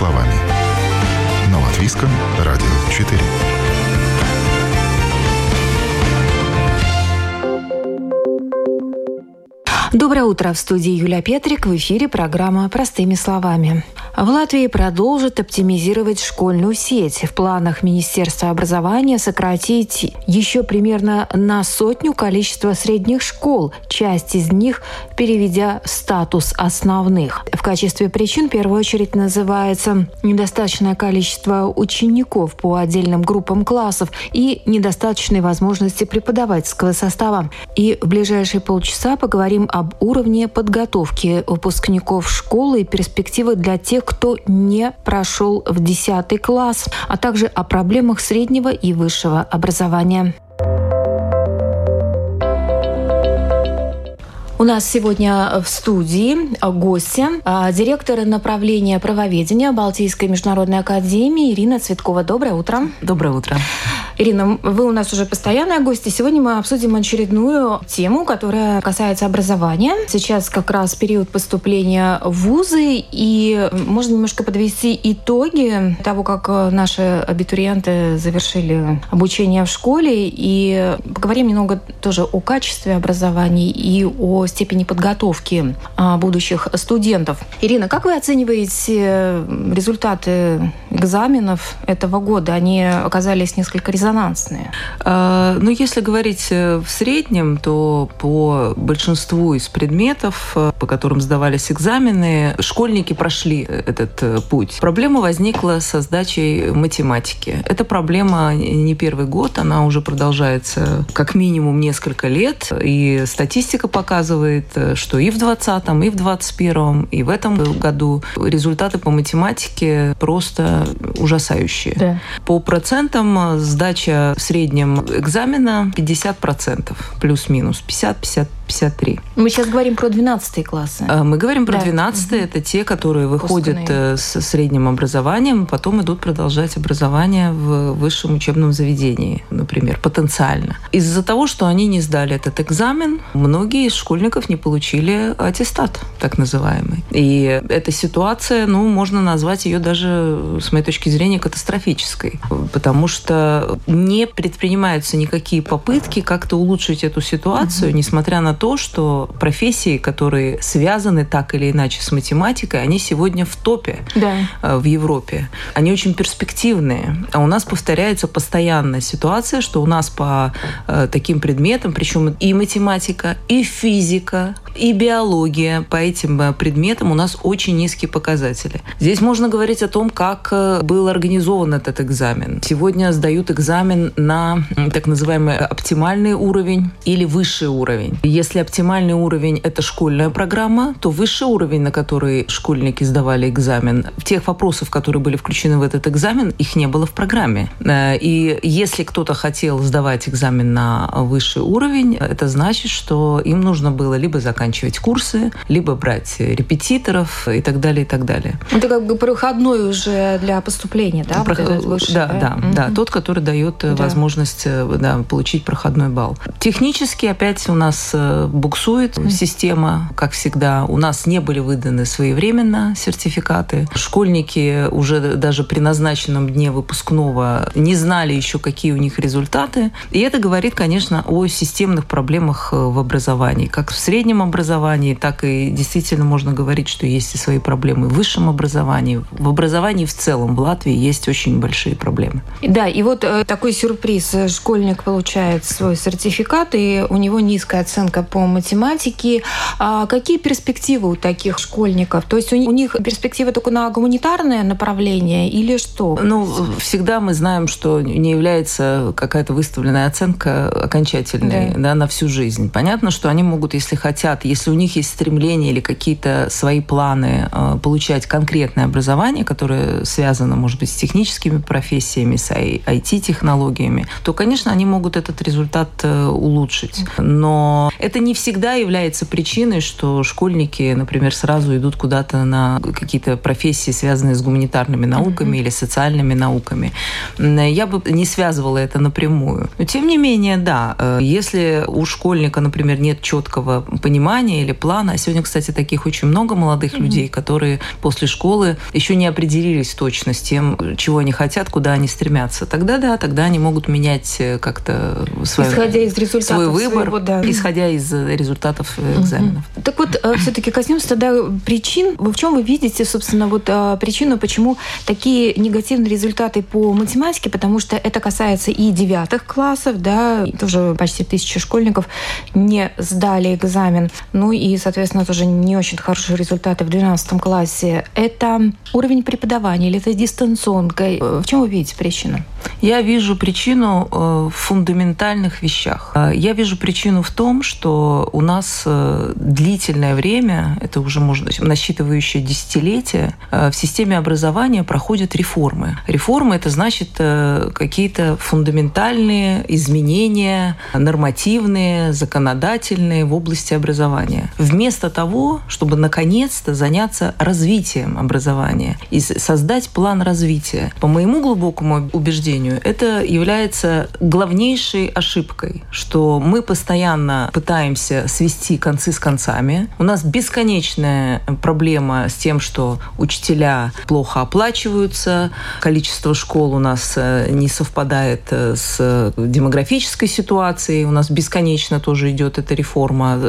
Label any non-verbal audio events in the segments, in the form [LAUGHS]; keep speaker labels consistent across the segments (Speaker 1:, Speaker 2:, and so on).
Speaker 1: словами. На Латвийском радио 4.
Speaker 2: Доброе утро. В студии Юлия Петрик. В эфире программа «Простыми словами». В Латвии продолжат оптимизировать школьную сеть. В планах Министерства образования сократить еще примерно на сотню количество средних школ, часть из них переведя в статус основных. В качестве причин в первую очередь называется недостаточное количество учеников по отдельным группам классов и недостаточные возможности преподавательского состава. И в ближайшие полчаса поговорим об уровне подготовки выпускников школы и перспективы для тех, кто не прошел в 10 класс, а также о проблемах среднего и высшего образования. У нас сегодня в студии гости, а, директор направления правоведения Балтийской международной академии Ирина Цветкова. Доброе утро.
Speaker 3: Доброе утро.
Speaker 2: Ирина, вы у нас уже постоянная гостья. Сегодня мы обсудим очередную тему, которая касается образования. Сейчас как раз период поступления в вузы, и можно немножко подвести итоги того, как наши абитуриенты завершили обучение в школе, и поговорим немного тоже о качестве образования и о степени подготовки а, будущих студентов. Ирина, как вы оцениваете результаты экзаменов этого года? Они оказались несколько резонансные.
Speaker 3: А, ну, если говорить э, в среднем, то по большинству из предметов, э, по которым сдавались экзамены, школьники прошли этот э, путь. Проблема возникла со сдачей математики. Эта проблема не первый год, она уже продолжается как минимум несколько лет, и статистика показывает, показывает, э, что и в 2020, и в 2021, и в этом году результаты по математике просто ужасающие. Да. По процентам э, сдача в среднем экзамена 50%, плюс-минус 50-50 53.
Speaker 2: Мы сейчас говорим про 12 классы.
Speaker 3: А, мы говорим про да. 12 угу. это те, которые выходят Выпускные. Э, с средним образованием, потом идут продолжать образование в высшем учебном заведении, например, потенциально. Из-за того, что они не сдали этот экзамен, многие из школьников не получили аттестат, так называемый. И эта ситуация, ну, можно назвать ее даже, с моей точки зрения, катастрофической, потому что не предпринимаются никакие попытки как-то улучшить эту ситуацию, угу. несмотря на то, что профессии, которые связаны так или иначе с математикой, они сегодня в топе да. Э, в Европе. Они очень перспективные. А у нас повторяется постоянная ситуация, что у нас по э, таким предметам, причем и математика, и физика, и биология по этим э, предметам у нас очень низкие показатели. Здесь можно говорить о том, как был организован этот экзамен. Сегодня сдают экзамен на так называемый оптимальный уровень или высший уровень. Если если оптимальный уровень – это школьная программа, то высший уровень, на который школьники сдавали экзамен, тех вопросов, которые были включены в этот экзамен, их не было в программе. Э, и если кто-то хотел сдавать экзамен на высший уровень, это значит, что им нужно было либо заканчивать курсы, либо брать репетиторов и так далее, и так далее.
Speaker 2: Это как бы проходной уже для поступления, да?
Speaker 3: Про... Вот высший, да, да, да, mm-hmm. да, тот, который дает да. возможность э, да, получить проходной балл. Технически опять у нас э, буксует система, как всегда. У нас не были выданы своевременно сертификаты. Школьники уже даже при назначенном дне выпускного не знали еще, какие у них результаты. И это говорит, конечно, о системных проблемах э, в образовании. Как в среднем образовании, так и действительно можно говорить, что есть и свои проблемы в высшем образовании. В образовании в целом в Латвии есть очень большие проблемы.
Speaker 2: Да, и вот э, такой сюрприз. Школьник получает свой сертификат, и у него низкая оценка по математике. А какие перспективы у таких школьников? То есть у них перспективы только на гуманитарное направление или что?
Speaker 3: Ну, всегда мы знаем, что не является какая-то выставленная оценка окончательной да. Да, на всю жизнь. Понятно, что они могут, если хотят, если у них есть стремление или какие-то свои планы э, получать конкретное образование, которое связано, может быть, с техническими профессиями, с IT-технологиями, то, конечно, они могут этот результат э, улучшить. Но это не всегда является причиной, что школьники, например, сразу идут куда-то на какие-то профессии, связанные с гуманитарными науками mm-hmm. или социальными науками. Я бы не связывала это напрямую. Но тем не менее, да, э, если у школьника, например, нет четкого понимания, понимания или плана. А сегодня, кстати, таких очень много молодых mm-hmm. людей, которые после школы еще не определились точно с тем, чего они хотят, куда они стремятся. Тогда да, тогда они могут менять э, как-то свой, исходя из результатов свой выбор, своего, да. исходя из э, результатов экзаменов.
Speaker 2: Mm-hmm. Так вот, все-таки коснемся тогда причин. В чем вы видите, собственно, вот причину, почему такие негативные результаты по математике, потому что это касается и девятых классов, да, тоже почти тысяча школьников не сдали экзамен. Ну и, соответственно, тоже не очень хорошие результаты в 12 классе. Это уровень преподавания или это дистанционка? В чем вы видите причину?
Speaker 3: Я вижу причину э, в фундаментальных вещах. Э, я вижу причину в том, что у нас э, длительное время, это уже можно насчитывающее десятилетия, в системе образования проходят реформы. Реформы это значит какие-то фундаментальные изменения, нормативные, законодательные в области образования. Вместо того, чтобы наконец-то заняться развитием образования и создать план развития. По моему глубокому убеждению, это является главнейшей ошибкой, что мы постоянно пытаемся свести концы с концами. У нас бесконечная проблема с тем, что учителя плохо оплачиваются, количество школ у нас э, не совпадает э, с демографической ситуацией, у нас бесконечно тоже идет эта реформа.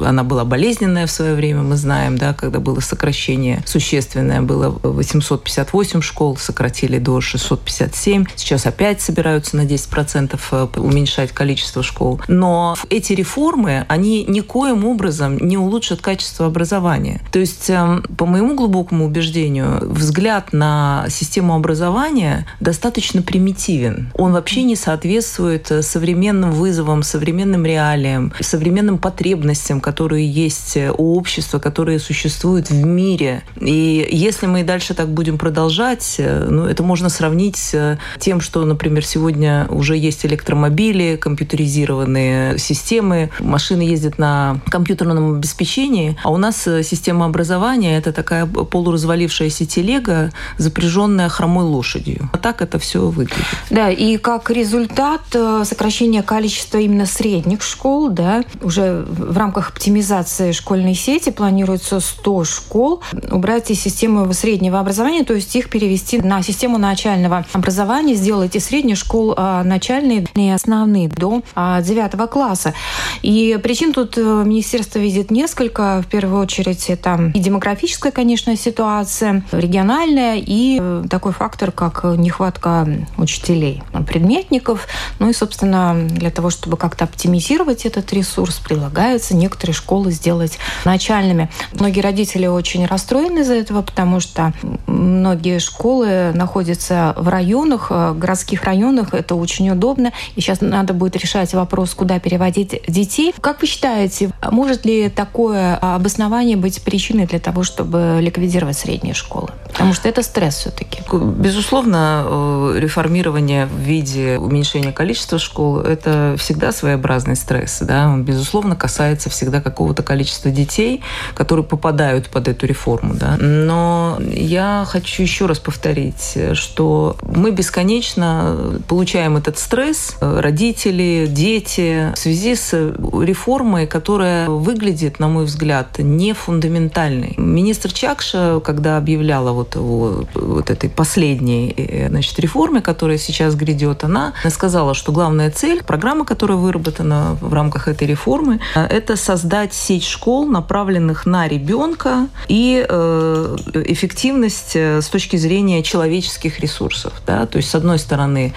Speaker 3: Она была болезненная в свое время, мы знаем, да, когда было сокращение существенное, было 858 школ, сократили до 657. Сейчас опять собираются на 10% э, уменьшать количество школ. Но эти реформы, они никоим образом не улучшат качество образования. То есть, эм, по моему глубокому убеждению, взгляд на систему образования достаточно примитивен. Он вообще не соответствует э, современным вызовам, современным реалиям, современным потребностям, которые есть у общества, которые существуют в мире. И если мы и дальше так будем продолжать, э, ну, это можно сравнить с тем, что, например, сегодня уже есть электромобили, компьютеризированные системы, машины ездят на компьютерном обеспечении, а у нас э, система образования – это такая полуразвалившаяся телега, запряженная хромой лошадью. А так это все выглядит.
Speaker 2: Да, и как результат э, сокращения количества именно средних школ, да, уже в рамках оптимизации школьной сети планируется 100 школ убрать из системы среднего образования, то есть их перевести на систему начального образования, сделать из средних школ а, начальные и основные до 9 а, класса. И причин тут э, министерство видит несколько. В первую очередь это и демографическая, конечно, ситуация, региональная, и э, такой фактор, как нехватка учителей, предметников. Ну и, собственно, для того, чтобы как-то оптимизировать этот ресурс, предлагается некоторые школы сделать начальными. Многие родители очень расстроены из-за этого, потому что многие школы находятся в районах, э, городских районах, это очень удобно, и сейчас надо будет решать вопрос, куда переводить детей. Как вы считаете, может ли такое обоснование быть причиной для того, чтобы ликвидировать средние школы? Потому что это стресс все-таки.
Speaker 3: Безусловно, э, реформирование в виде уменьшения количества школ – это всегда своеобразный стресс. Да? Он, безусловно, касается всегда какого-то количества детей, которые попадают под эту реформу. Да? Но я хочу еще раз повторить, что мы бесконечно получаем этот стресс, родители, дети, в связи с реформой, которая выглядит, на мой взгляд, не фундаментальной. Министр Чакша, когда объявляла вот, о вот этой последней э, значит, реформе, которая сейчас грядет, она сказала, что главная цель, программа, которая выработана в рамках этой реформы, э, это создать сеть школ, направленных на ребенка и э, эффективность с точки зрения человеческих ресурсов. Да? То есть, с одной стороны,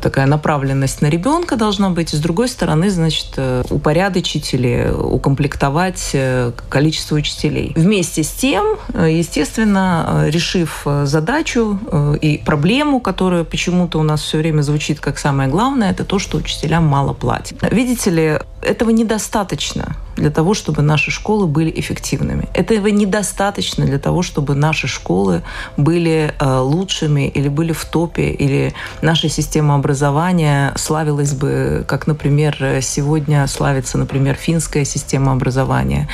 Speaker 3: такая направленность на ребенка должна быть, с другой стороны, значит, упорядочить или укомплектовать количество учителей. Вместе с тем, естественно, Э, решив э, задачу э, и проблему, которая почему-то у нас все время звучит как самое главное, это то, что учителям мало платят. Видите ли, этого недостаточно для того, чтобы наши школы были эффективными. Этого недостаточно для того, чтобы наши школы были лучшими или были в топе, или наша система образования славилась бы, как, например, сегодня славится, например, финская система образования,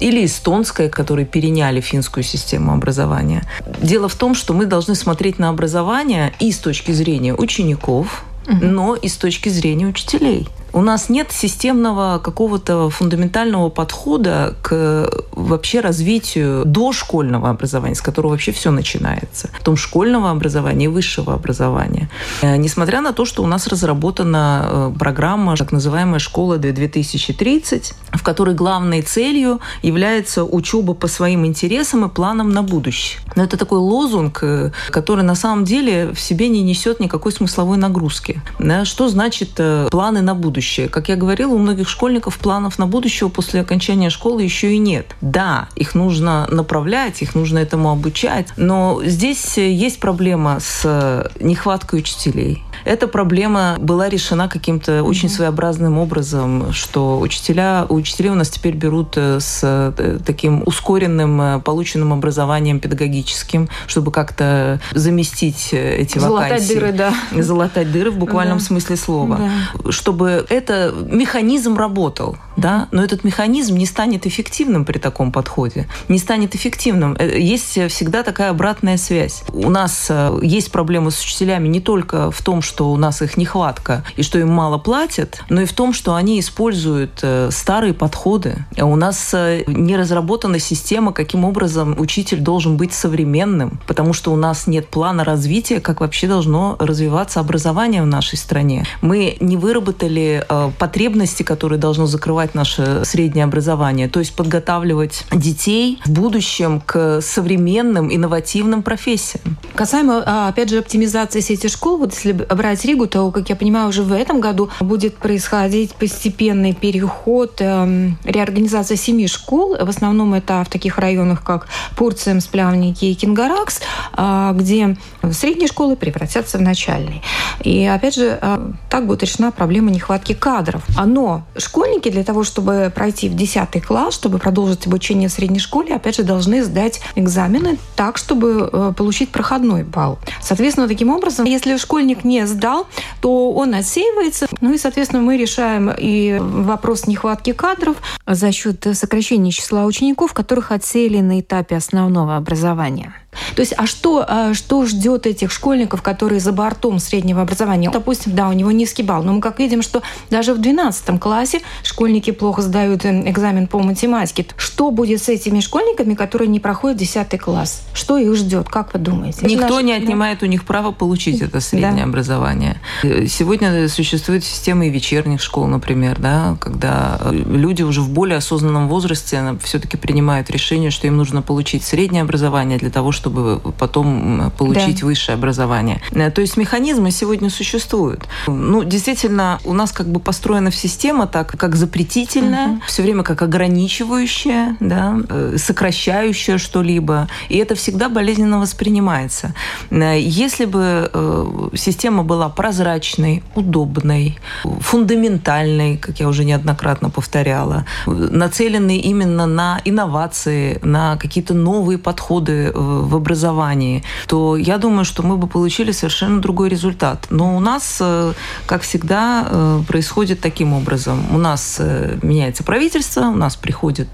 Speaker 3: или эстонская, которые переняли финскую систему образования. Дело в том, что мы должны смотреть на образование и с точки зрения учеников, но и с точки зрения учителей. У нас нет системного какого-то фундаментального подхода к вообще развитию дошкольного образования, с которого вообще все начинается. В том школьного образования и высшего образования. Э, несмотря на то, что у нас разработана э, программа, так называемая «Школа 2030», в которой главной целью является учеба по своим интересам и планам на будущее. Но это такой лозунг, э, который на самом деле в себе не несет никакой смысловой нагрузки. Что значит планы на будущее? Как я говорила, у многих школьников планов на будущее после окончания школы еще и нет. Да, их нужно направлять, их нужно этому обучать, но здесь есть проблема с нехваткой учителей. Эта проблема была решена каким-то mm-hmm. очень своеобразным образом, что учителя, учителей у нас теперь берут э, с э, таким ускоренным э, полученным образованием педагогическим, чтобы как-то заместить эти
Speaker 2: Залатать
Speaker 3: вакансии.
Speaker 2: дыры, да.
Speaker 3: Залатать дыры в буквальном да. смысле слова. Да. Чтобы это механизм работал, да, но этот механизм не станет эффективным при таком подходе, не станет эффективным. Есть всегда такая обратная связь. У нас есть проблемы с учителями не только в том, что у нас их нехватка и что им мало платят, но и в том, что они используют э, старые подходы. У нас э, не разработана система, каким образом учитель должен быть современным, потому что у нас нет плана развития, как вообще должно развиваться образование в нашей стране. Мы не выработали э, потребности, которые должно закрывать наше среднее образование, то есть подготавливать детей в будущем к современным, инновативным профессиям.
Speaker 2: Касаемо, а, опять же, оптимизации сети школ, вот если брать Ригу, то, как я понимаю, уже в этом году будет происходить постепенный переход, э, реорганизация семи школ. В основном это в таких районах, как Пурцем, Сплявники и Кингаракс, э, где средние школы превратятся в начальные. И, опять же, э, так будет решена проблема нехватки кадров. Но школьники для того, чтобы пройти в 10 класс, чтобы продолжить обучение в средней школе, опять же, должны сдать экзамены так, чтобы э, получить проходной балл. Соответственно, таким образом, если школьник не сдал, то он отсеивается. Ну и, соответственно, мы решаем и вопрос нехватки кадров за счет сокращения числа учеников, которых отсеяли на этапе основного образования. То есть, а что, а что ждет этих школьников, которые за бортом среднего образования? Допустим, да, у него низкий балл, но мы как видим, что даже в 12 классе школьники плохо сдают э, экзамен по математике. Что будет с этими школьниками, которые не проходят 10 класс? Что их ждет, как вы думаете?
Speaker 3: Никто наш... не отнимает у них право получить это среднее да. образование. Сегодня существует система и вечерних школ, например, да, когда э, люди уже в более осознанном возрасте все-таки принимают решение, что им нужно получить среднее образование для того, чтобы чтобы потом получить да. высшее образование. Э, то есть механизмы сегодня существуют. Ну, действительно, у нас как бы построена система так, как запретительная, угу. все время как ограничивающая, да, э, сокращающая что-либо. И это всегда болезненно воспринимается. Э, если бы система была прозрачной, удобной, фундаментальной, как я уже неоднократно повторяла, нацеленной именно на инновации, на какие-то новые подходы в в образовании, то я думаю, что мы бы получили совершенно другой результат. Но у нас, э, как всегда, э, происходит таким образом. У нас э, меняется правительство, у нас приходит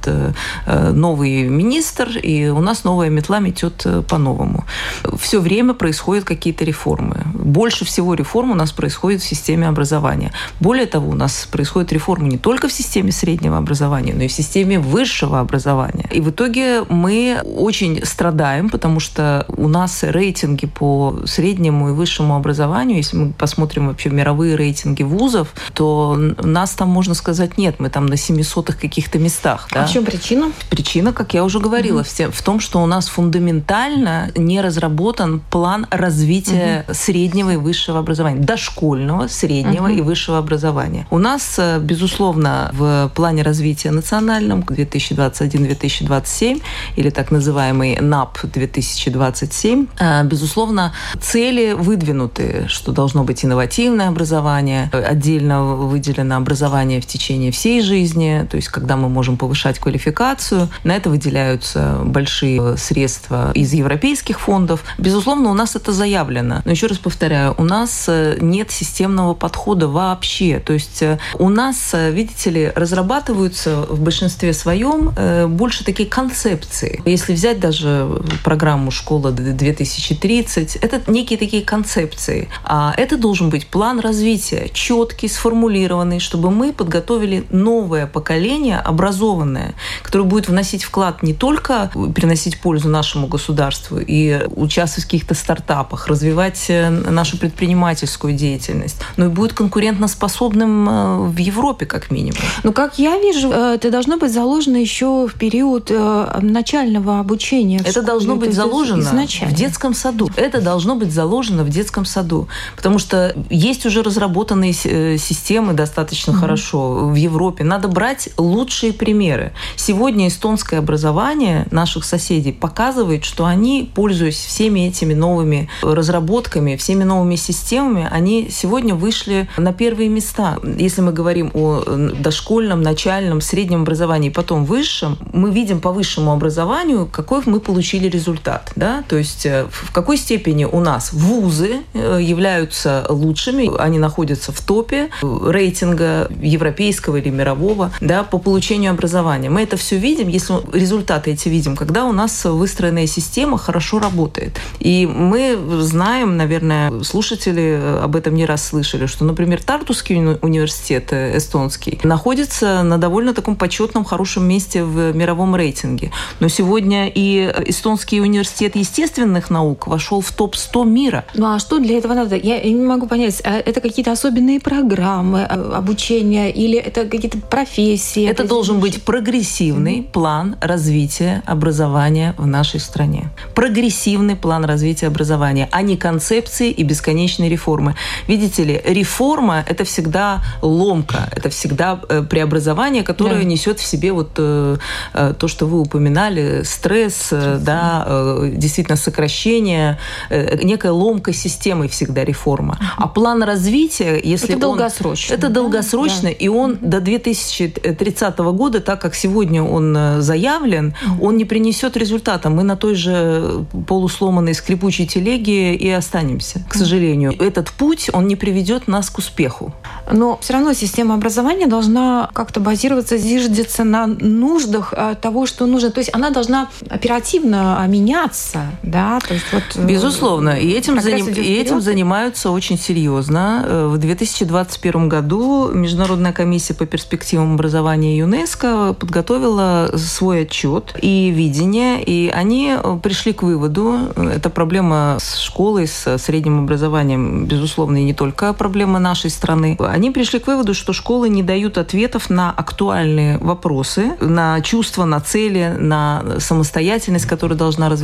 Speaker 3: новый министр, и у нас новая метла метет по-новому. Все время происходят какие-то реформы. Больше всего реформ у нас происходит в системе образования. Более того, у нас происходят реформы не только в системе среднего образования, но и в системе высшего образования. И в итоге мы очень страдаем, потому потому что у нас рейтинги по среднему и высшему образованию, если мы посмотрим вообще мировые рейтинги вузов, то нас там, можно сказать, нет. Мы там на 700 каких-то местах.
Speaker 2: Да? А в чем причина?
Speaker 3: Причина, как я уже говорила, угу. в том, что у нас фундаментально не разработан план развития угу. среднего и высшего образования, дошкольного, среднего угу. и высшего образования. У нас, э, безусловно, в плане развития национальном 2021-2027 или так называемый НАП 2000 2027. Э, безусловно, цели выдвинуты, что должно быть инновативное образование, отдельно выделено образование в течение всей жизни, то есть когда мы можем повышать квалификацию. На это выделяются большие средства из европейских фондов. Безусловно, у нас это заявлено. Но еще раз повторяю, у нас э, нет системного подхода вообще. То есть э, у нас, видите ли, разрабатываются в большинстве своем больше такие концепции. Если взять даже программу программу «Школа 2030». Это некие такие концепции. А это должен быть план развития, четкий, сформулированный, чтобы мы подготовили новое поколение, образованное, которое будет вносить вклад не только приносить пользу нашему государству и участвовать в каких-то стартапах, развивать э, нашу предпринимательскую деятельность, но и будет конкурентоспособным э, в Европе, как минимум.
Speaker 2: Ну, как я вижу, э, это должно быть заложено еще в период начального обучения.
Speaker 3: Это должно быть заложено изначально. в детском саду. Это должно быть заложено в детском саду. Потому что есть уже разработанные системы достаточно угу. хорошо в Европе. Надо брать лучшие примеры. Сегодня эстонское образование наших соседей показывает, что они, пользуясь всеми этими новыми разработками, всеми новыми системами, они сегодня вышли на первые места. Если мы говорим о дошкольном, начальном, среднем образовании, потом высшем, мы видим по высшему образованию, какой мы получили результат. Да? То есть э, в какой степени у нас вузы э, являются лучшими, они находятся в топе рейтинга европейского или мирового да, по получению образования. Мы это все видим, если результаты эти видим, когда у нас выстроенная система хорошо работает. И мы знаем, наверное, слушатели об этом не раз слышали, что, например, Тартусский университет э, эстонский находится на довольно таком почетном, хорошем месте в мировом рейтинге. Но сегодня и эстонский университет естественных наук вошел в топ-100 мира.
Speaker 2: Ну а что для этого надо? Я не могу понять, а это какие-то особенные программы э, обучения или это какие-то профессии?
Speaker 3: Это, это должен быть прогрессивный mm-hmm. план развития образования в нашей стране. Прогрессивный план развития образования, а не концепции и бесконечные реформы. Видите ли, реформа – это всегда ломка, это всегда э, преобразование, которое да. несет в себе вот э, э, то, что вы упоминали, стресс, да, действительно сокращение, некая ломка системы всегда реформа. А план развития, если
Speaker 2: это он, долгосрочно,
Speaker 3: это долгосрочно, да? и он до 2030 года, так как сегодня он заявлен, он не принесет результата. Мы на той же полусломанной скрипучей телеге и останемся, к сожалению. Этот путь, он не приведет нас к успеху.
Speaker 2: Но все равно система образования должна как-то базироваться, зиждется на нуждах а, того, что нужно. То есть она должна оперативно меняться, да? То есть
Speaker 3: вот, э, Безусловно. И этим, заним... и этим занимаются очень серьезно. Э, в 2021 году Международная комиссия по перспективам образования ЮНЕСКО подготовила свой отчет и видение, и они э, пришли к выводу, это проблема с школой, с средним образованием, безусловно, и не только проблема нашей страны. Они пришли к выводу, что школы не дают ответов на актуальные вопросы, на чувства, на цели, на самостоятельность, которая должна развиваться.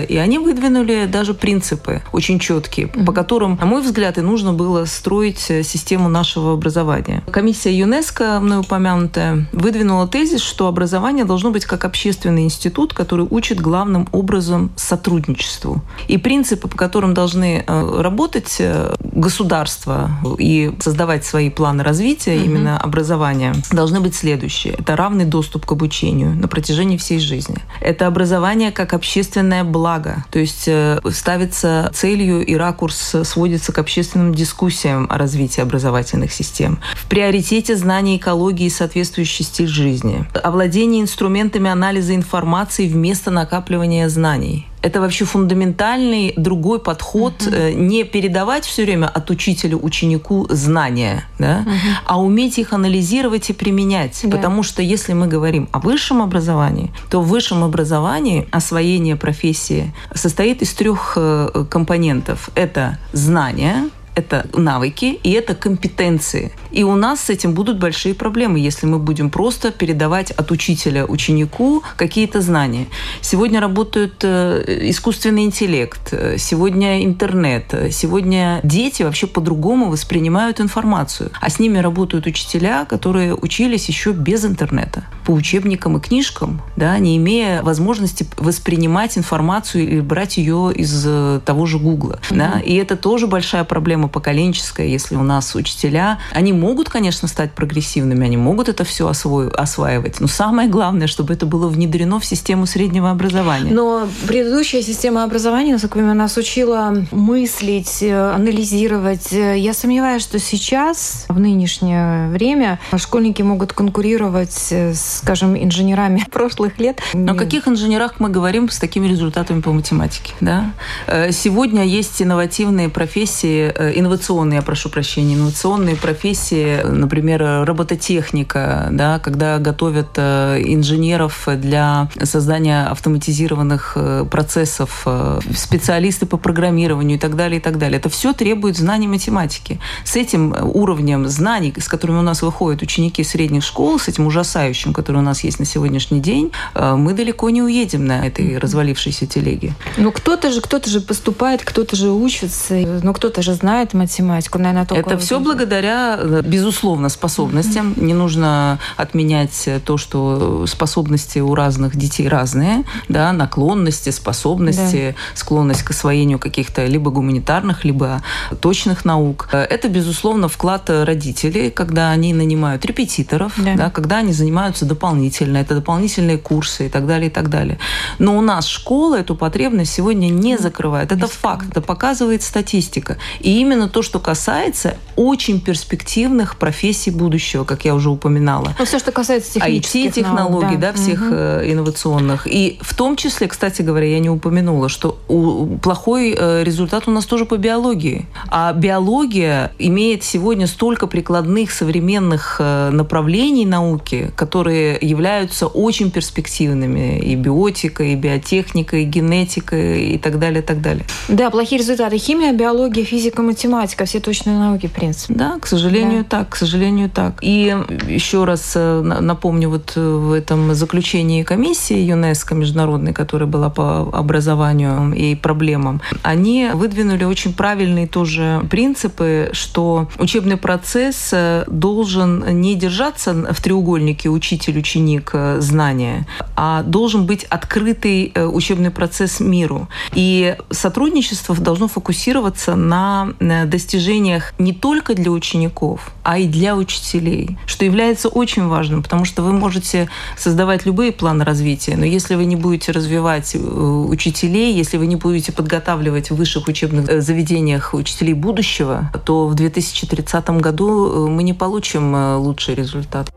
Speaker 3: И они выдвинули даже принципы очень четкие, по которым, на мой взгляд, и нужно было строить систему нашего образования. Комиссия ЮНЕСКО, мной упомянутая, выдвинула тезис, что образование должно быть как общественный институт, который учит главным образом сотрудничеству. И принципы, по которым должны э, работать э, государства и создавать свои планы развития угу. именно образования, должны быть следующие. Это равный доступ к обучению на протяжении всей жизни. Это образование как общественное благо, то есть э, ставится целью и ракурс сводится к общественным дискуссиям о развитии образовательных систем. В приоритете знания экологии и соответствующий стиль жизни. Овладение инструментами анализа информации вместо накапливания знаний это вообще фундаментальный другой подход, угу. не передавать все время от учителя ученику знания, да, угу. а уметь их анализировать и применять. Да. Потому что если мы говорим о высшем образовании, то в высшем образовании освоение профессии состоит из трех э, компонентов. Это знания, это навыки и это компетенции. И у нас с этим будут большие проблемы, если мы будем просто передавать от учителя ученику какие-то знания. Сегодня работают э, искусственный интеллект, э, сегодня интернет, э, сегодня дети вообще по-другому воспринимают информацию. А с ними работают учителя, которые учились еще без интернета, по учебникам и книжкам, да, не имея возможности воспринимать информацию или брать ее из того же Гугла. Mm-hmm. Да? И это тоже большая проблема система поколенческая, если у нас учителя, они могут, конечно, стать прогрессивными, они могут это все осво... осваивать, но самое главное, чтобы это было внедрено в систему среднего образования.
Speaker 2: Но предыдущая система образования, насколько я нас учила мыслить, э, анализировать. Я сомневаюсь, что сейчас, в нынешнее время, школьники могут конкурировать, с, скажем, инженерами [LAUGHS] прошлых лет.
Speaker 3: О каких инженерах мы говорим с такими результатами по математике? Да? Э, сегодня есть инновативные профессии, э, инновационные, я прошу прощения, инновационные профессии, например, робототехника, да, когда готовят инженеров для создания автоматизированных процессов, специалисты по программированию и так далее, и так далее. Это все требует знаний математики. С этим уровнем знаний, с которыми у нас выходят ученики средних школ, с этим ужасающим, который у нас есть на сегодняшний день, э, мы далеко не уедем на этой развалившейся телеге.
Speaker 2: Ну, кто-то же, кто-то же поступает, кто-то же учится, ну, кто-то же знает математику, наверное, только...
Speaker 3: Это все благодаря, э, безусловно, способностям. Mm-hmm. Не нужно отменять то, что способности у разных детей разные, да, наклонности, способности, да. склонность к освоению каких-то либо гуманитарных, либо точных наук. Это, безусловно, вклад родителей, когда они нанимают репетиторов, да. Да, когда они занимаются дополнительно, это дополнительные курсы и так далее, и так далее. Но у нас школа эту потребность сегодня не закрывает. Это факт, это показывает статистика. И именно то, что касается очень перспективных профессий будущего, как я уже упоминала.
Speaker 2: Ну, все, что касается технических
Speaker 3: IT-технологий, да. да, всех угу. инновационных. И в том числе, кстати говоря, я не упомянула, что у, плохой э, результат у нас тоже по биологии. А биология имеет сегодня столько прикладных современных э, направлений науки, которые являются очень перспективными. И биотика, и биотехника, и генетика, и так далее, и так далее.
Speaker 2: Да, плохие результаты. Химия, биология, физика, математика, все точные науки, в принципе.
Speaker 3: Да, к сожалению, да. так, к сожалению, так. И еще раз э, напомню, вот в этом заключении комиссии ЮНЕСКО международной, которая была по образованию и проблемам, они выдвинули очень правильные тоже принципы, что учебный процесс э, должен не держаться в треугольнике учитель-ученик э, знания, а должен быть открытый э, учебный процесс миру. И сотрудничество должно фокусироваться на достижениях не только для учеников, а и для учителей, что является очень важным, потому что вы можете создавать любые планы развития, но если вы не будете развивать учителей, если вы не будете подготавливать в высших учебных э, заведениях учителей будущего, то в 2030 году э, мы не получим э, лучший результат.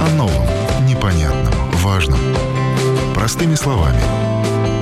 Speaker 1: О новом, непонятном, важном. Простыми словами.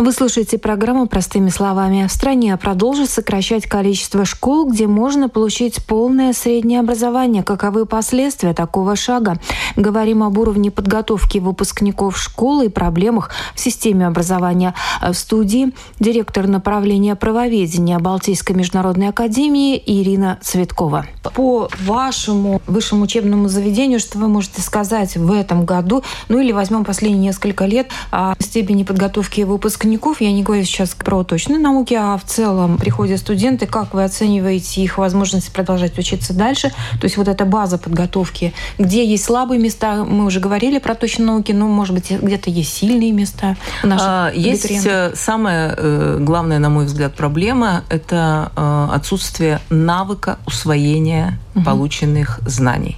Speaker 2: Вы слушаете программу «Простыми словами». В стране продолжит сокращать количество школ, где можно получить полное среднее образование. Каковы последствия такого шага? Говорим об уровне подготовки выпускников школы и проблемах в системе образования. В студии директор направления правоведения Балтийской международной академии Ирина Цветкова. По вашему высшему учебному заведению, что вы можете сказать в этом году, ну или возьмем последние несколько лет о степени подготовки выпускников выпускников, я не говорю сейчас про точные науки, а в целом приходят студенты, как вы оцениваете их возможность продолжать учиться дальше? То есть вот эта база подготовки, где есть слабые места, мы уже говорили про точные науки, но, может быть, где-то есть сильные места
Speaker 3: а, Есть э, самая э, главная, на мой взгляд, проблема – это э, отсутствие навыка усвоения угу. полученных знаний.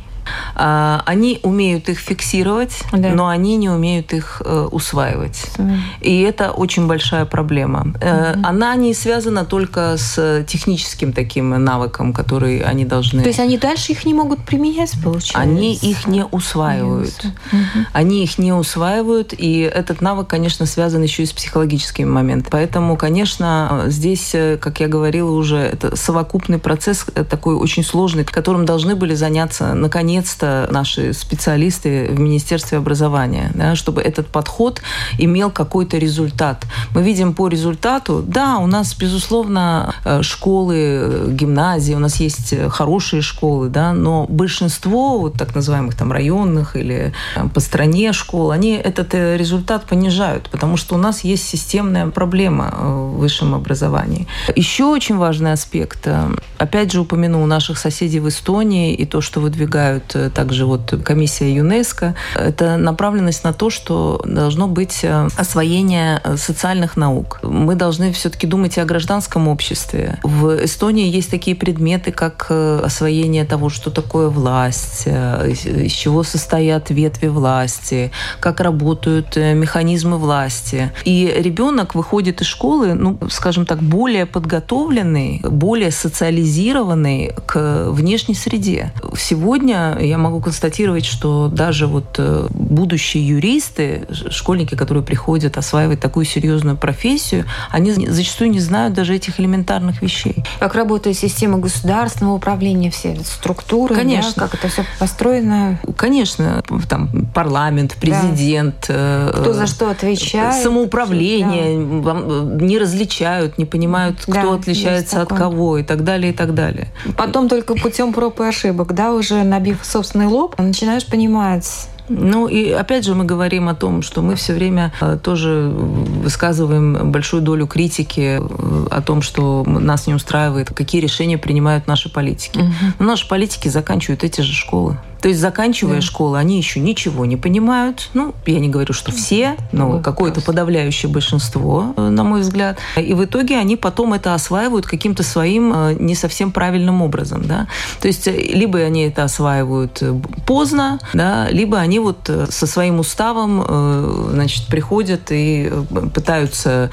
Speaker 3: А, они умеют их фиксировать, да. но они не умеют их э, усваивать. Да. И это очень большая проблема. Угу. Она не связана только с техническим таким навыком, который они должны...
Speaker 2: То есть они дальше их не могут применять, получается?
Speaker 3: Они их не усваивают. Угу. Они их не усваивают, и этот навык, конечно, связан еще и с психологическими моментами. Поэтому, конечно, здесь, э, как я говорила уже, это совокупный процесс такой очень сложный, которым должны были заняться, наконец, наконец-то наши специалисты в Министерстве образования, да, чтобы этот подход имел какой-то результат. Мы видим по результату, да, у нас, безусловно, э, школы, э, гимназии, у нас есть хорошие школы, да, но большинство вот так называемых там районных или по стране школ, они этот результат понижают, потому что у нас есть системная проблема в высшем образовании. Еще очень важный аспект, опять же упомяну наших соседей в Эстонии и то, что выдвигают также вот комиссия ЮНЕСКо, это направленность на то, что должно быть освоение социальных наук. Мы должны все-таки думать и о гражданском обществе. В Эстонии есть такие предметы, как э, освоение того, что такое власть, э, из чего состоят ветви власти, как работают э, механизмы власти. И ребенок выходит из школы, ну, скажем так, более подготовленный, более социализированный к внешней среде. Сегодня я могу констатировать, что даже вот будущие юристы, школьники, которые приходят осваивать такую серьезную профессию, они зачастую не знают даже этих элементарных вещей.
Speaker 2: Как работает система государственного управления, все структуры,
Speaker 3: Конечно.
Speaker 2: Да, как это все построено?
Speaker 3: Конечно, там парламент, президент.
Speaker 2: Да. Кто за что отвечает.
Speaker 3: Самоуправление, да. не различают, не понимают, кто да, отличается от кого и так далее, и так далее.
Speaker 2: Потом только путем проб и ошибок, да, уже набив собственный лоб, начинаешь понимать,
Speaker 3: ну и опять же мы говорим о том, что мы все время э, тоже высказываем большую долю критики э, о том, что нас не устраивает, какие решения принимают наши политики. Угу. Но наши политики заканчивают эти же школы. То есть, заканчивая да. школу, они еще ничего не понимают. Ну, я не говорю, что все, но ну, какое-то подавляющее большинство, э, на мой взгляд. И в итоге они потом это осваивают каким-то своим э, не совсем правильным образом. Да? То есть, э, либо они это осваивают поздно, да, либо они вот со своим уставом значит, приходят и пытаются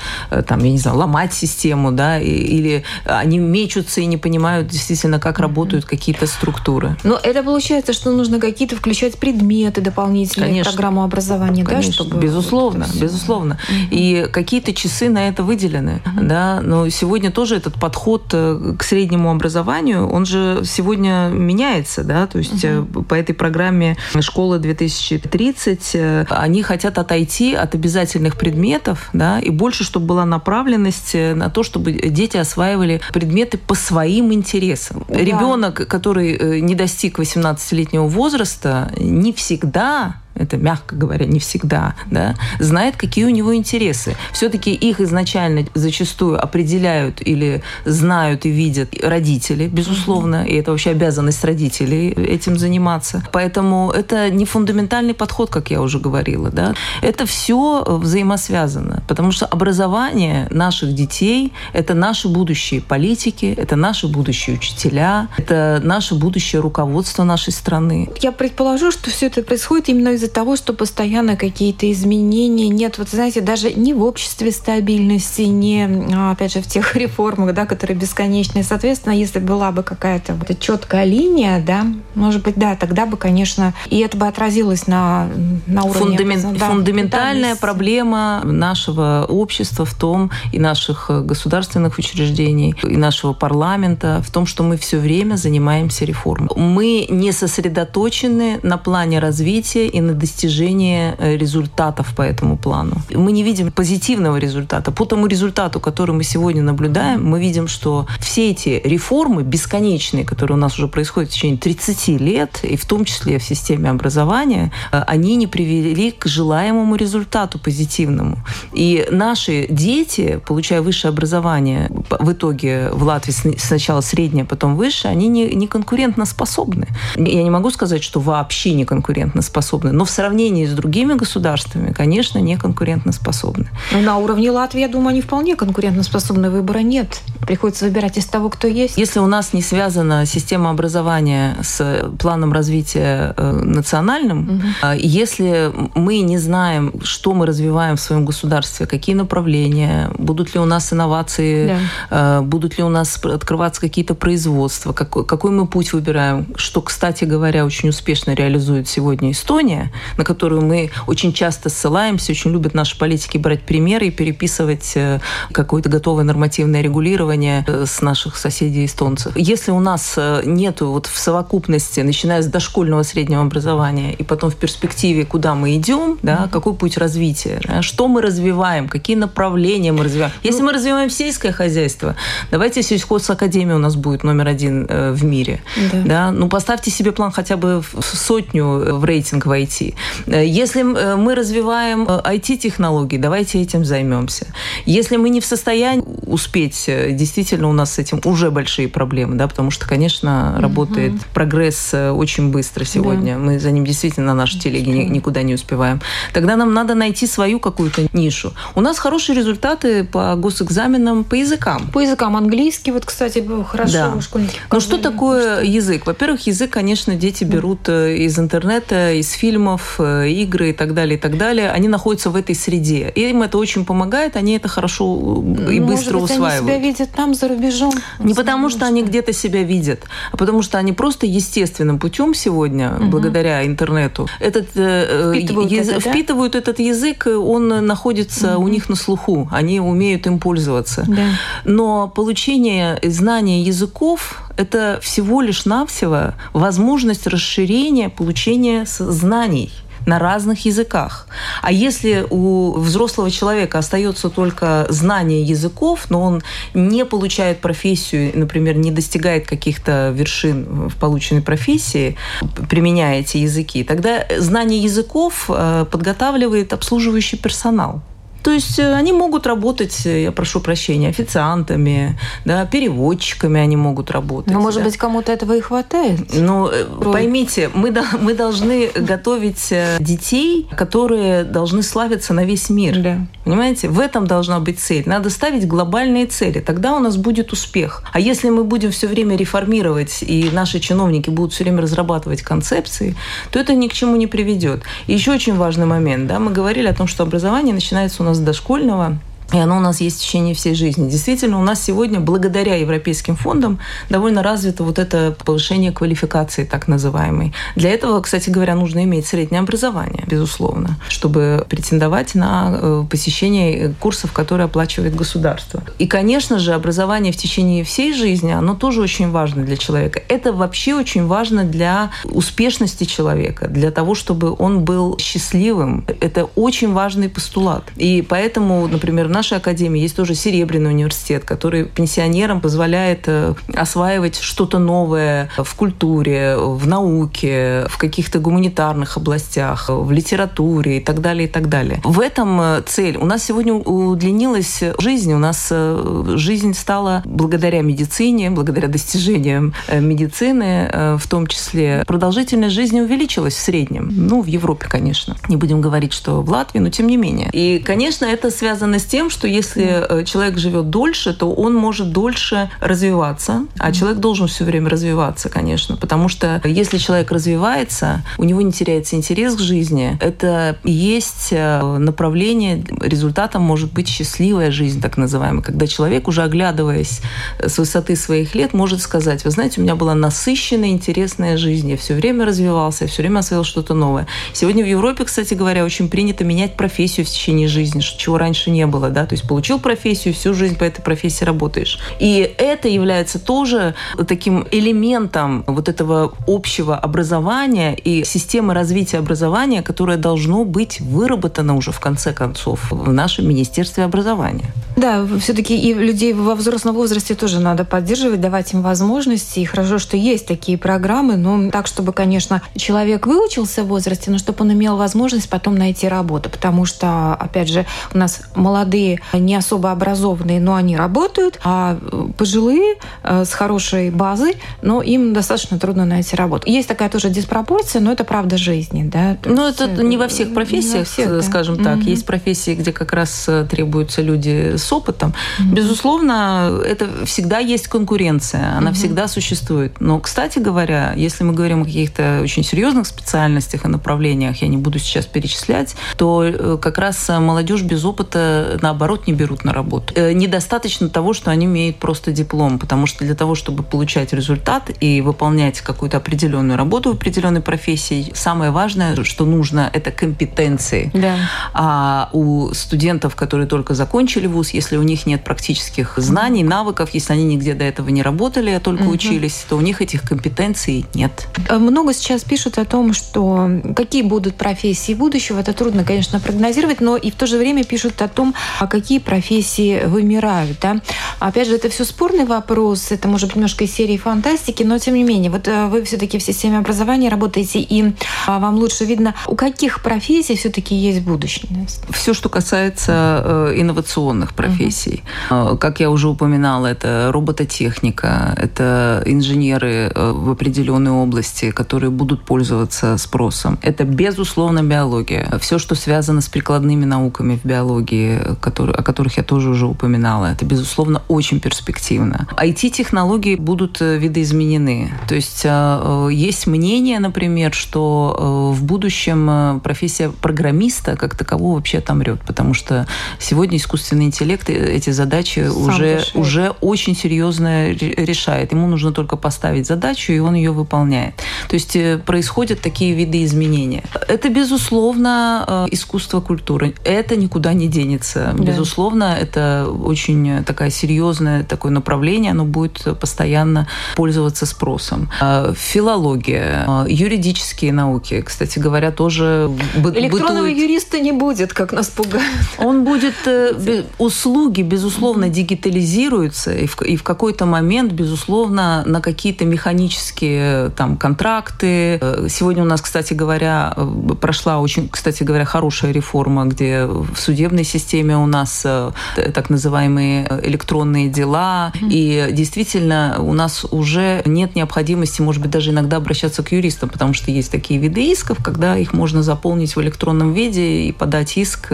Speaker 3: там, я не знаю, ломать систему, да, или они мечутся и не понимают действительно, как работают какие-то структуры.
Speaker 2: Но это получается, что нужно какие-то включать предметы дополнительные конечно, в программу образования,
Speaker 3: конечно,
Speaker 2: да, чтобы
Speaker 3: безусловно, вот безусловно. Угу. И какие-то часы на это выделены, угу. да. Но сегодня тоже этот подход э, к среднему образованию, он же сегодня меняется, да. То есть угу. по этой программе школа 2030 э, они хотят отойти от обязательных предметов, да, и больше, чтобы была направленность на то, чтобы дети осваивали предметы по своим интересам. Да. Ребенок, который не достиг 18-летнего возраста не всегда это мягко говоря, не всегда, да, знает, какие у него интересы. Все-таки их изначально зачастую определяют или знают и видят родители, безусловно, и это вообще обязанность родителей этим заниматься. Поэтому это не фундаментальный подход, как я уже говорила, да. Это все взаимосвязано, потому что образование наших детей – это наши будущие политики, это наши будущие учителя, это наше будущее руководство нашей страны.
Speaker 2: Я предположу, что все это происходит именно из-за из-за того, что постоянно какие-то изменения нет, вот знаете, даже не в обществе стабильности, не, а, опять же, в тех [LAUGHS] реформах, да, которые бесконечные. Соответственно, если была бы какая-то вот четкая линия, да, может быть, да, тогда бы, конечно, и это бы отразилось на, на уровне...
Speaker 3: Фундамен... Да, фундаментальная да, проблема нашего общества в том, и наших государственных учреждений, и нашего парламента, в том, что мы все время занимаемся реформой. Мы не сосредоточены на плане развития и на достижение э, результатов по этому плану. Мы не видим позитивного результата. По тому результату, который мы сегодня наблюдаем, мы видим, что все эти реформы бесконечные, которые у нас уже происходят в течение 30 лет, и в том числе в системе образования, э, они не привели к желаемому результату позитивному. И наши дети, получая высшее образование, в итоге в Латвии сначала среднее, потом высшее, они не, не конкурентно способны. Я не могу сказать, что вообще не конкурентно способны, но в сравнении с другими государствами, конечно, не конкурентоспособны.
Speaker 2: Но на уровне Латвии, я думаю, они вполне конкурентоспособны. Выбора нет. Приходится выбирать из того, кто есть.
Speaker 3: Если у нас не связана система образования с планом развития э, национальным, угу. если мы не знаем, что мы развиваем в своем государстве, какие направления, будут ли у нас инновации, да. Э, будут ли у нас открываться какие-то производства, какой, какой мы путь выбираем, что, кстати говоря, очень успешно реализует сегодня Эстония, на которую мы очень часто ссылаемся, очень любят наши политики брать примеры и переписывать э, какое-то готовое нормативное регулирование э, с наших соседей эстонцев. Если у нас э, нету вот в совокупности, начиная с дошкольного среднего образования и потом в перспективе, куда мы идем, да, какой путь развития, да, что мы развиваем, какие направления мы развиваем. Если ну, мы развиваем сельское хозяйство, давайте сельхозакадемия у нас будет номер один в мире. Да. Да? Ну, поставьте себе план хотя бы в сотню в рейтинг войти. Если мы развиваем IT-технологии, давайте этим займемся. Если мы не в состоянии успеть, действительно у нас с этим уже большие проблемы, да, потому что, конечно, работает угу. прогресс очень быстро сегодня. Да. Мы за ним действительно на нашей телеге никуда не успеваем. Тогда нам надо найти свою какую-то нишу. У нас хорошие результаты по госэкзаменам по языкам.
Speaker 2: По языкам английский, вот, кстати, хорошо да. школьники.
Speaker 3: Ну что такое язык? Во-первых, язык, конечно, дети берут э, из интернета, из фильмов, э, игры и так далее, и так далее. Они находятся в этой среде. И им это очень помогает, они это хорошо э, и быстро
Speaker 2: Может быть,
Speaker 3: усваивают.
Speaker 2: они себя видят там, за рубежом?
Speaker 3: Не потому, что они где-то себя видят, а потому что они просто естественным путем сегодня, угу. благодаря интернету, этот, впитывают, язык, это, да? впитывают этот язык, он находится угу. у них на слуху, они умеют им пользоваться. Да. Но получение знания языков это всего лишь навсего возможность расширения получения знаний на разных языках. А если у взрослого человека остается только знание языков, но он не получает профессию, например, не достигает каких-то вершин в полученной профессии, применяя эти языки, тогда знание языков э, подготавливает обслуживающий персонал. То есть э, они могут работать, э, я прошу прощения, официантами, да, переводчиками они могут работать.
Speaker 2: Но, может
Speaker 3: да.
Speaker 2: быть, кому-то этого и хватает?
Speaker 3: Ну, э, Роль. поймите, мы, мы должны готовить детей, которые должны славиться на весь мир. Да. Понимаете? В этом должна быть цель. Надо ставить глобальные цели. Тогда у нас будет успех. А если мы будем все время реформировать, и наши чиновники будут все время разрабатывать концепции, то это ни к чему не приведет. И еще очень важный момент. Да, мы говорили о том, что образование начинается у нас с дошкольного и оно у нас есть в течение всей жизни. Действительно, у нас сегодня, благодаря европейским фондам, довольно развито вот это повышение квалификации, так называемой. Для этого, кстати говоря, нужно иметь среднее образование, безусловно, чтобы претендовать на э, посещение курсов, которые оплачивает государство. И, конечно же, образование в течение всей жизни, оно тоже очень важно для человека. Это вообще очень важно для успешности человека, для того, чтобы он был счастливым. Это очень важный постулат. И поэтому, например, нашей академии есть тоже Серебряный университет, который пенсионерам позволяет э, осваивать что-то новое в культуре, в науке, в каких-то гуманитарных областях, в литературе и так далее, и так далее. В этом э, цель. У нас сегодня удлинилась жизнь, у нас э, жизнь стала благодаря медицине, благодаря достижениям медицины, в том числе продолжительность жизни увеличилась в среднем. Ну, в Европе, конечно. Не будем говорить, что в Латвии, но тем не менее. И, конечно, это связано с тем, тем, что если э, человек живет дольше, то он может дольше развиваться, а человек должен все время развиваться, конечно, потому что если человек развивается, у него не теряется интерес к жизни, это есть э, направление, результатом может быть счастливая жизнь, так называемая, когда человек, уже оглядываясь с высоты своих лет, может сказать, вы знаете, у меня была насыщенная, интересная жизнь, я все время развивался, я все время освоил что-то новое. Сегодня в Европе, кстати говоря, очень принято менять профессию в течение жизни, чего раньше не было да, то есть получил профессию, всю жизнь по этой профессии работаешь. И это является тоже таким элементом вот этого общего образования и системы развития образования, которое должно быть выработано уже в конце концов в нашем Министерстве образования.
Speaker 2: Да, все-таки и людей во взрослом возрасте тоже надо поддерживать, давать им возможности. И хорошо, что есть такие программы, но так, чтобы, конечно, человек выучился в возрасте, но чтобы он имел возможность потом найти работу. Потому что, опять же, у нас молодые молодые, не особо образованные, но они работают, а пожилые э, с хорошей базой, но им достаточно трудно найти работу. Есть такая тоже диспропорция, но это правда жизни. Да?
Speaker 3: Ну, это, это не во всех профессиях, во всех, да. скажем так. Угу. Есть профессии, где как раз э, требуются люди с опытом. Угу. Безусловно, это всегда есть конкуренция, она угу. всегда существует. Но, кстати говоря, если мы говорим о каких-то очень серьезных специальностях и направлениях, я не буду сейчас перечислять, то э, как раз молодежь без опыта, наоборот, наоборот не берут на работу. Э, недостаточно того, что они имеют просто диплом, потому что для того, чтобы получать результат и выполнять какую-то определенную работу в определенной профессии, самое важное, что нужно, это компетенции. Да. А у студентов, которые только закончили вуз, если у них нет практических знаний, навыков, если они нигде до этого не работали, а только угу. учились, то у них этих компетенций нет.
Speaker 2: Э, много сейчас пишут о том, что какие будут профессии будущего. Это трудно, конечно, прогнозировать, но и в то же время пишут о том, а какие профессии вымирают. Да? Опять же, это все спорный вопрос, это может быть немножко из серии фантастики, но тем не менее, вот э, вы все-таки в системе образования работаете, и а, вам лучше видно, у каких профессий все-таки есть будущее.
Speaker 3: Все, что касается э, инновационных профессий. Угу. Как я уже упоминала, это робототехника, это инженеры в определенной области, которые будут пользоваться спросом. Это, безусловно, биология. Все, что связано с прикладными науками в биологии, которые, о которых я тоже уже упоминала, это, безусловно, очень перспективно. IT-технологии будут э, видоизменены. То есть э, есть мнение, например, что э, в будущем профессия программиста как такового вообще отомрет, потому что сегодня искусственный интеллект эти задачи уже, уже очень серьезно решает. Ему нужно только поставить задачу, и он ее выполняет. То есть происходят такие виды изменения. Это, безусловно, искусство культуры. Это никуда не денется. Да. Безусловно, это очень такая серьезное такое направление, оно будет постоянно пользоваться спросом. А, филология, а, юридические науки, кстати говоря, тоже
Speaker 2: Электронного бытует. юриста не будет, как нас пугают.
Speaker 3: Он будет... Э, услуги, безусловно, дигитализируются, и в, и в какой-то момент, безусловно, на какие-то механические там, контракты. Э, сегодня у нас, кстати говоря, э, прошла очень, кстати говоря, хорошая реформа, где в судебной системе у нас так называемые электронные дела. Mm-hmm. И действительно у нас уже нет необходимости, может быть, даже иногда обращаться к юристам, потому что есть такие виды исков, когда их можно заполнить в электронном виде и подать иск.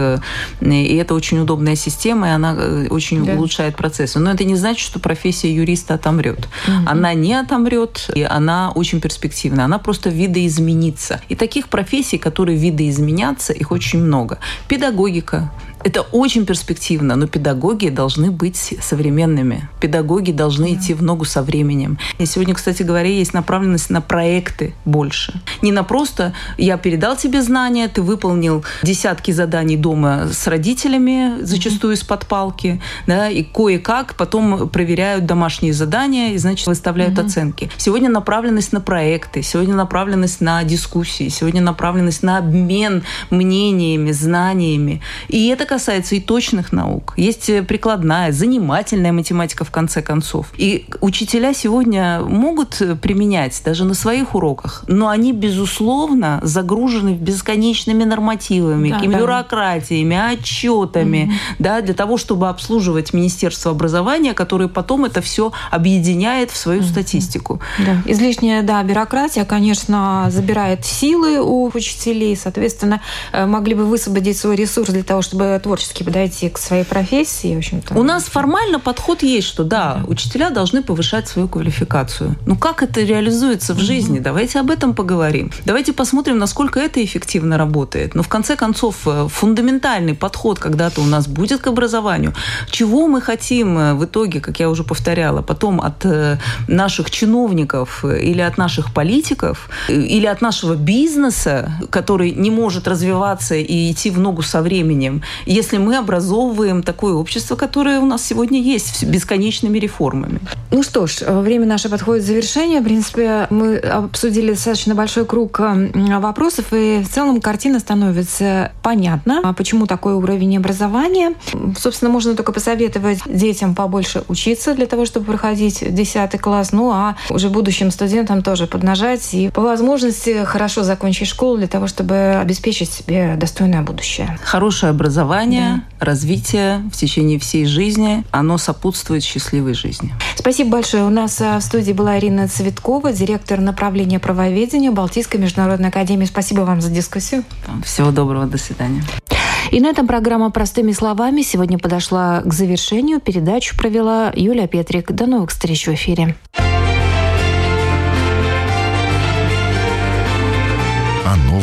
Speaker 3: И это очень удобная система, и она э, очень да. улучшает процессы. Но это не значит, что профессия юриста отомрет. Mm-hmm. Она не отомрет, и она очень перспективная. Она просто видоизменится. И таких профессий, которые видоизменятся, их очень много. Педагогика, это очень перспективно, но педагоги должны быть современными. Педагоги должны да. идти в ногу со временем. И сегодня, кстати говоря, есть направленность на проекты больше. Не на просто «я передал тебе знания, ты выполнил десятки заданий дома с родителями, зачастую из-под палки, да, и кое-как потом проверяют домашние задания и, значит, выставляют угу. оценки. Сегодня направленность на проекты, сегодня направленность на дискуссии, сегодня направленность на обмен мнениями, знаниями. И это касается и точных наук. Есть э, прикладная, занимательная математика в конце концов. И учителя сегодня могут э, применять даже на своих уроках, но они, безусловно, загружены бесконечными нормативами, да, бюрократиями, да. отчетами, угу. да, для того, чтобы обслуживать Министерство образования, которое потом это все объединяет в свою угу. статистику.
Speaker 2: Да. Излишняя, да, бюрократия, конечно, забирает силы у учителей, соответственно, э, могли бы высвободить свой ресурс для того, чтобы творчески подойти к своей профессии. В общем-то.
Speaker 3: У нас формально подход есть, что да, да, учителя должны повышать свою квалификацию. Но как это реализуется в жизни? Давайте об этом поговорим. Давайте посмотрим, насколько это эффективно работает. Но в конце концов, э, фундаментальный подход когда-то у нас будет к образованию. Чего мы хотим э, в итоге, как я уже повторяла, потом от э, наших чиновников или от наших политиков, или от нашего бизнеса, который не может развиваться и идти в ногу со временем, если мы образовываем такое общество, которое у нас сегодня есть, с бесконечными реформами.
Speaker 2: Ну что ж, время наше подходит к завершению. В принципе, мы обсудили достаточно большой круг вопросов, и в целом картина становится понятна, а почему такой уровень образования. Собственно, можно только посоветовать детям побольше учиться для того, чтобы проходить 10 класс, ну а уже будущим студентам тоже поднажать и по возможности хорошо закончить школу для того, чтобы обеспечить себе достойное будущее.
Speaker 3: Хорошее образование образование, да. развитие в течение всей жизни, оно сопутствует счастливой жизни.
Speaker 2: Спасибо большое. У нас а, в студии была Ирина Цветкова, директор направления правоведения Балтийской международной академии. Спасибо вам за дискуссию.
Speaker 3: Всего доброго, до свидания.
Speaker 2: И на этом программа «Простыми словами» сегодня подошла к завершению. Передачу провела Юлия Петрик. До новых встреч в эфире.
Speaker 1: О новом,